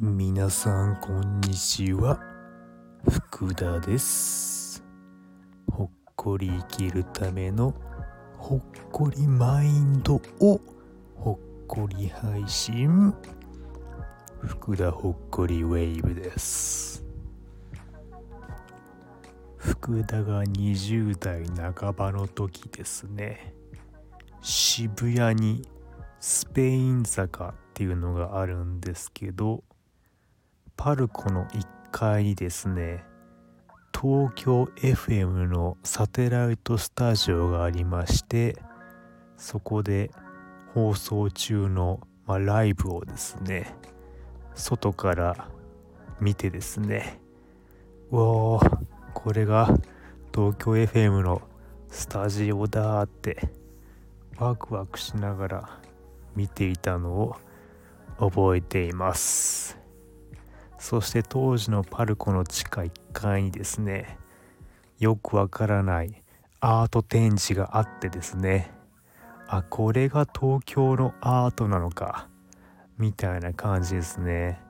皆さんこんにちは。福田です。ほっこり生きるためのほっこりマインドをほっこり配信。福田ほっこりウェーブです。福田が20代半ばの時ですね。渋谷にスペイン坂っていうのがあるんですけどパルコの1階にですね東京 FM のサテライトスタジオがありましてそこで放送中の、まあ、ライブをですね外から見てですねうおーこれが東京 FM のスタジオだってワクワクしながら見ていたのを覚えています。そして当時のパルコの地下1階にですねよくわからないアート展示があってですねあこれが東京のアートなのかみたいな感じですね。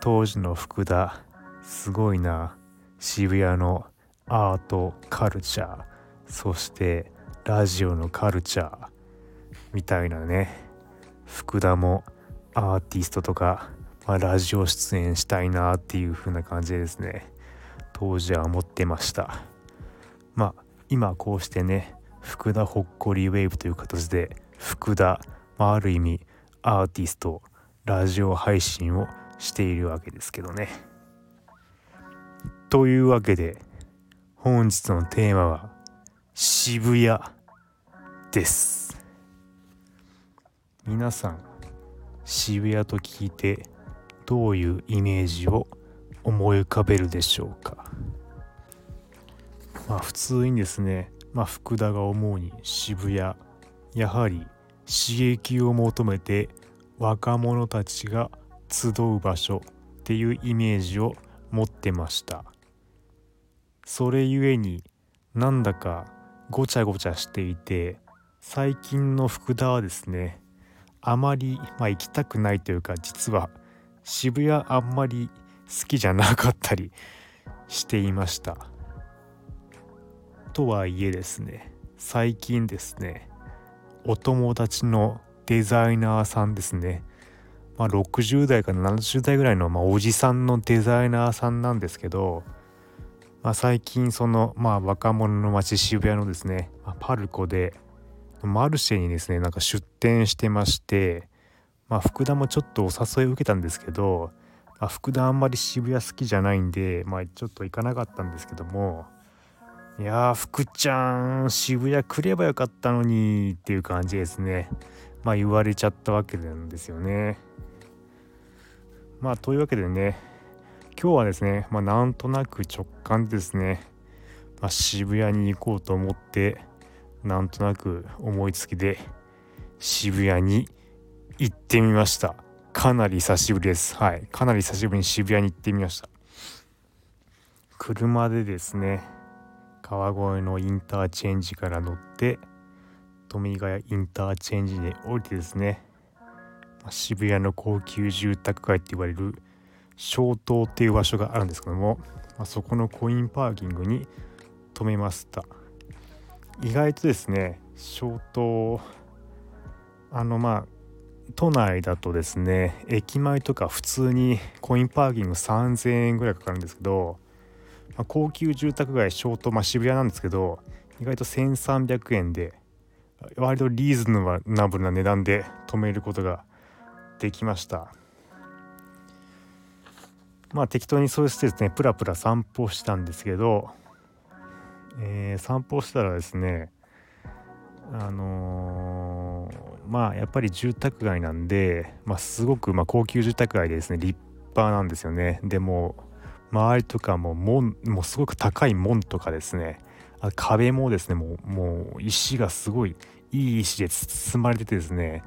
当時の福田すごいな。渋谷のアートカルチャー。そしてラジオのカルチャーみたいなね。福田もアーティストとかまあ、ラジオ出演したいなっていう風な感じですね。当時は思ってました。まあ今こうしてね福田ほっこりウェーブという形で福田、まあ、ある意味アーティストラジオ配信をしているわけですけどね。というわけで本日のテーマは渋谷。です。皆さん渋谷と聞いてどういうイメージを思い浮かべるでしょうか？まあ普通にですね、まあ、福田が思うに渋谷やはり刺激を求めて若者たちが集う場所っていうイメージを持ってました。それゆえになんだかごちゃごちゃしていて最近の福田はですねあまり、まあ、行きたくないというか実は渋谷あんまり好きじゃなかったりしていました。とはいえですね最近ですねお友達のデザイナーさんですねまあ60代から70代ぐらいの、まあ、おじさんのデザイナーさんなんですけど、まあ、最近その、まあ、若者の街渋谷のですね、まあ、パルコでマルシェにですねなんか出店してましてまあ、福田もちょっとお誘いを受けたんですけど、まあ、福田あんまり渋谷好きじゃないんで、まあ、ちょっと行かなかったんですけどもいやー福ちゃん渋谷来ればよかったのにっていう感じですね。まあ言われちゃったわけなんですよね。まあというわけでね今日はですねまあなんとなく直感でですね、まあ、渋谷に行こうと思ってなんとなく思いつきで渋谷に行ってみました。かなり久しぶりです。はい。かなり久しぶりに渋谷に行ってみました。車でですね川越のインターチェンジから乗って富ヶ谷インターチェンジで降りてですね渋谷の高級住宅街って言われる小東っていう場所があるんですけども、ま、そこのコインパーキングに止めました。意外とですね小東あのまあ都内だとですね駅前とか普通にコインパーキング3000円ぐらいかかるんですけど、まあ、高級住宅街ショート、まあ、渋谷なんですけど意外と1300円で割とリーズナブルな値段で止めることができました。まあ適当にそうしてですねプラプラ散歩したんですけど、えー、散歩したらですねあのー、まあやっぱり住宅街なんで、まあ、すごくま高級住宅街でですね立派なんですよね。でも周りとかも門もうすごく高い門とかですねあ壁もですねもうもう石がすごいいい石で包まれててですね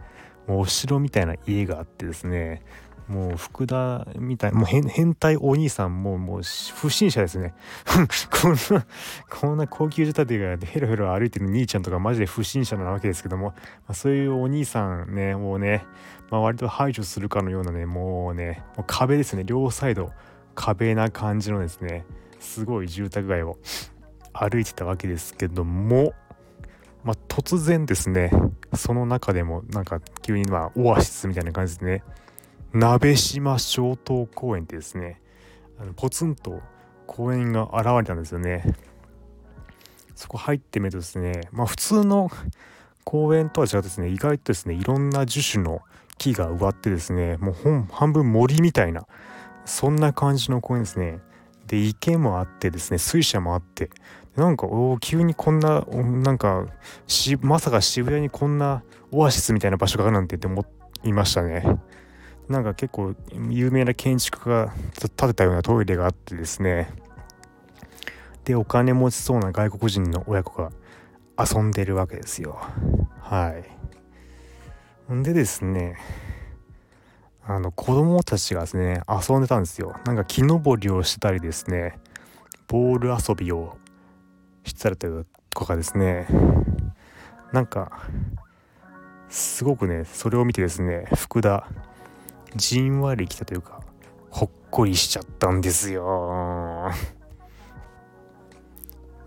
もうお城みたいな家があってですねもう福田みたいもう変態お兄さんももう不審者ですね。こんなこんな高級仕立てがヘロヘロ歩いてる兄ちゃんとかマジで不審者なわけですけども、まあ、そういうお兄さんねもうね、まあ、割と排除するかのようなねもうねもう壁ですね。両サイド壁な感じのですねすごい住宅街を歩いてたわけですけどもまあ、突然ですねその中でもなんか急にまあオアシスみたいな感じですね鍋島小東公園ってですねあのポツンと公園が現れたんですよね。そこ入ってみるとですねまあ普通の公園とは違ってですね意外とですねいろんな樹種の木が植わってですねもう半分森みたいなそんな感じの公園ですね。で池もあってですね水車もあってなんかお急にこんななんかまさか渋谷にこんなオアシスみたいな場所があるなんてって思いましたね。なんか結構有名な建築家が建てたようなトイレがあってですね。でお金持ちそうな外国人の親子が遊んでるわけですよ。はい。んでですねあの子供たちがですね遊んでたんですよ。なんか木登りをしてたりですねボール遊びをしてたりとかですね。なんかすごくねそれを見てですね福田じんわりきたというかほっこりしちゃったんですよ。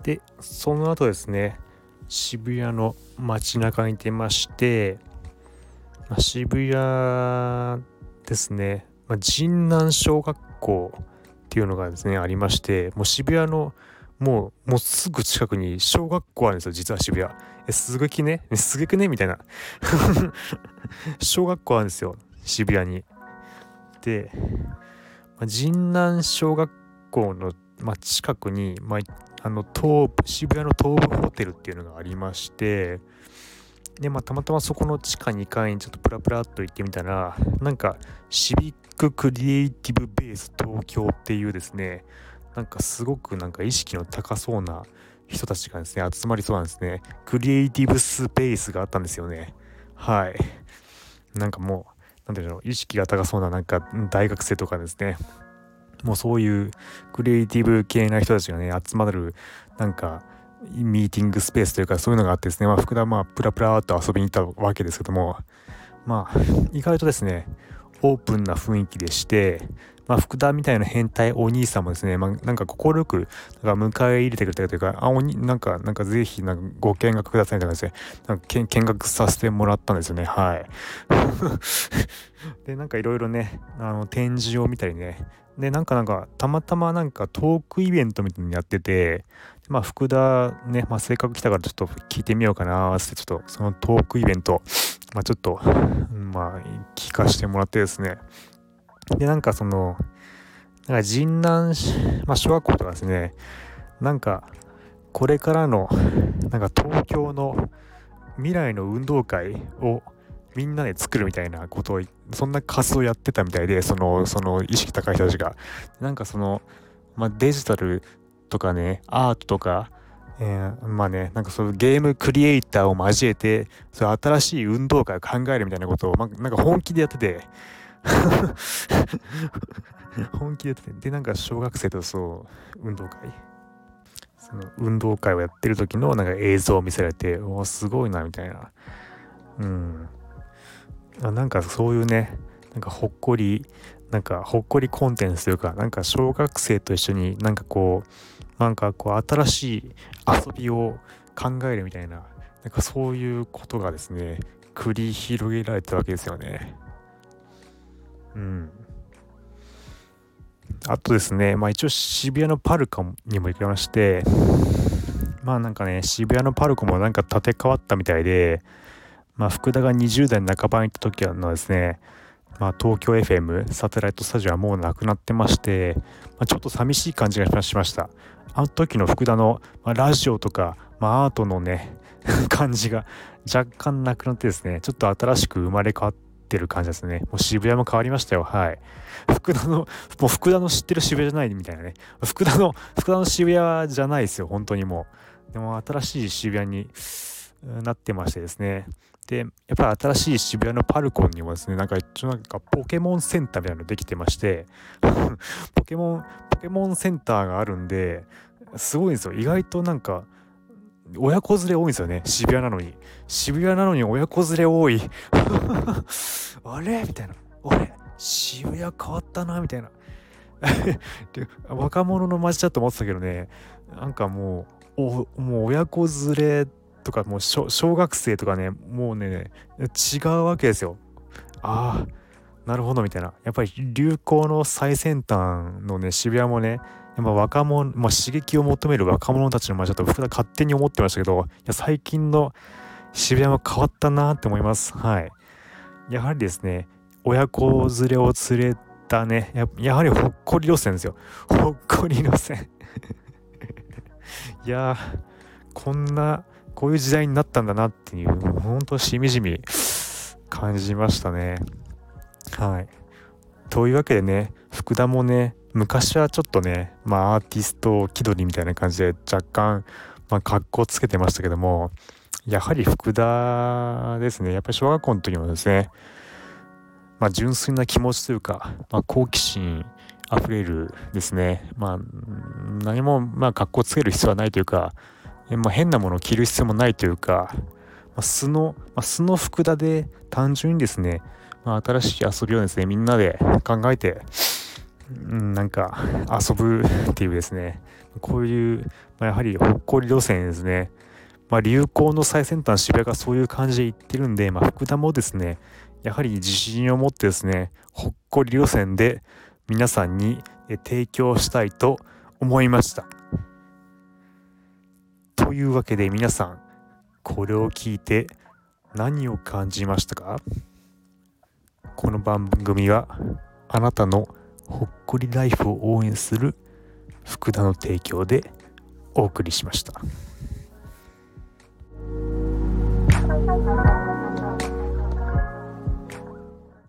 でその後ですね渋谷の街中に出ましてま渋谷ですね、まあ、神南小学校っていうのがですねありましてもう渋谷のもうもうすぐ近くに小学校あるんですよ実は渋谷。えすぐきね？すげくね？みたいな。小学校あるんですよ渋谷に、まあ、神南小学校の、まあ、近くに、まあ、あの東渋谷の東部ホテルっていうのがありましてで、まあ、たまたまそこの地下2階にちょっとプラプラっと行ってみたらなんかシビッククリエイティブベース東京っていうですねなんかすごくなんか意識の高そうな人たちがですね集まりそうなんですね。クリエイティブスペースがあったんですよね。はい。なんかもう何ていうの意識が高そうななんか大学生とかですね。もうそういうクリエイティブ系な人たちがね集まるなんかミーティングスペースというかそういうのがあってですね、まあ、福田まあプラプラっと遊びに行ったわけですけども。まあ意外とですねオープンな雰囲気でしてまあ、福田みたいな変態お兄さんもですね、まあ、なんか快くなんか迎え入れてくれたというか、あ、おに、なんか、なんかぜひ、なんかご見学くださいみたいな感じで、なんか見学させてもらったんですよね。はい。で、なんかいろいろね、あの、展示を見たりね、で、なんかなんか、たまたまなんかトークイベントみたいにやってて、まあ、福田ね、まあ、せっかく来たからちょっと聞いてみようかなって、ちょっとそのトークイベント、まあ、ちょっと、まあ、聞かせてもらってですね、で、なんかその、なんか神南、まあ、小学校とかですね、なんか、これからの、なんか東京の未来の運動会をみんなで作るみたいなことを、そんな活動やってたみたいで、その、その意識高い人たちが。なんかその、まあ、デジタルとかね、アートとか、えー、まあね、なんかそういうゲームクリエイターを交えて、そういう新しい運動会を考えるみたいなことを、ま、なんか本気でやってて、本気でやってて。でなんか小学生とそう運動会。その運動会をやってる時のなんか映像を見せられておおすごいなみたいな。うん。なんかそういうねなんかほっこりなんかほっこりコンテンツというかなんか小学生と一緒になんかこうなんかこう新しい遊びを考えるみたいななんかそういうことがですね繰り広げられたわけですよね。うん。あとですね、まあ一応渋谷のパルコにも行きまして、まあなんかね、渋谷のパルコもなんか建て替わったみたいで、まあ福田が20代半ばに行った時のですね、まあ東京 FM サテライトスタジオはもうなくなってまして、まあ、ちょっと寂しい感じがしました。あの時の福田の、まあ、ラジオとか、まあ、アートのね、感じが若干なくなってですね、ちょっと新しく生まれ変わってる感じですね。もう渋谷も変わりましたよ。はい。福田の、もう福田の知ってる渋谷じゃないみたいなね。福田の、福田の渋谷じゃないですよ。本当にもう。でも新しい渋谷になってましてですねでやっぱり新しい渋谷のパルコンにもですねなんか一応なんかポケモンセンターみたいなのできてまして ポケモンポケモンセンターがあるんですごいんですよ。意外となんか親子連れ多いんですよね。渋谷なのに。渋谷なのに親子連れ多い。あれ？みたいな。あれ？渋谷変わったな？みたいな。若者の街だと思ってたけどね。なんかもうもう親子連れとかもう小学生とかねもうね違うわけですよ。ああなるほどみたいな。やっぱり流行の最先端のね渋谷もねやっぱ若者、まあ、刺激を求める若者たちの街だと僕は勝手に思ってましたけどいや最近の渋谷も変わったなって思います。はい。やはりですね親子連れを連れたねややはりほっこり路線ですよ。ほっこり路線。いやこんなこういう時代になったんだなっていうほんとしみじみ感じましたね。はい。というわけでね福田もね昔はちょっとねまあアーティスト気取りみたいな感じで若干まあ格好つけてましたけどもやはり福田ですね。やっぱり小学校の時もですねまあ、純粋な気持ちというか、まあ、好奇心あふれるですね、まあ、何も、まあ、格好つける必要はないというか、まあ、変なものを着る必要もないというか、まあ、素の、まあ、素の福田で単純にですね、まあ、新しい遊びをですね、みんなで考えて、うん、なんか遊ぶっていうですね、こういう、まあ、やはりほっこり路線ですね、まあ、流行の最先端渋谷がそういう感じで言ってるんで、まあ、福田もですね、やはり自信を持ってですね、ほっこり路線で皆さんに提供したいと思いました。というわけで皆さん、これを聞いて何を感じましたか？この番組はあなたのほっこりライフを応援する福田の提供でお送りしました。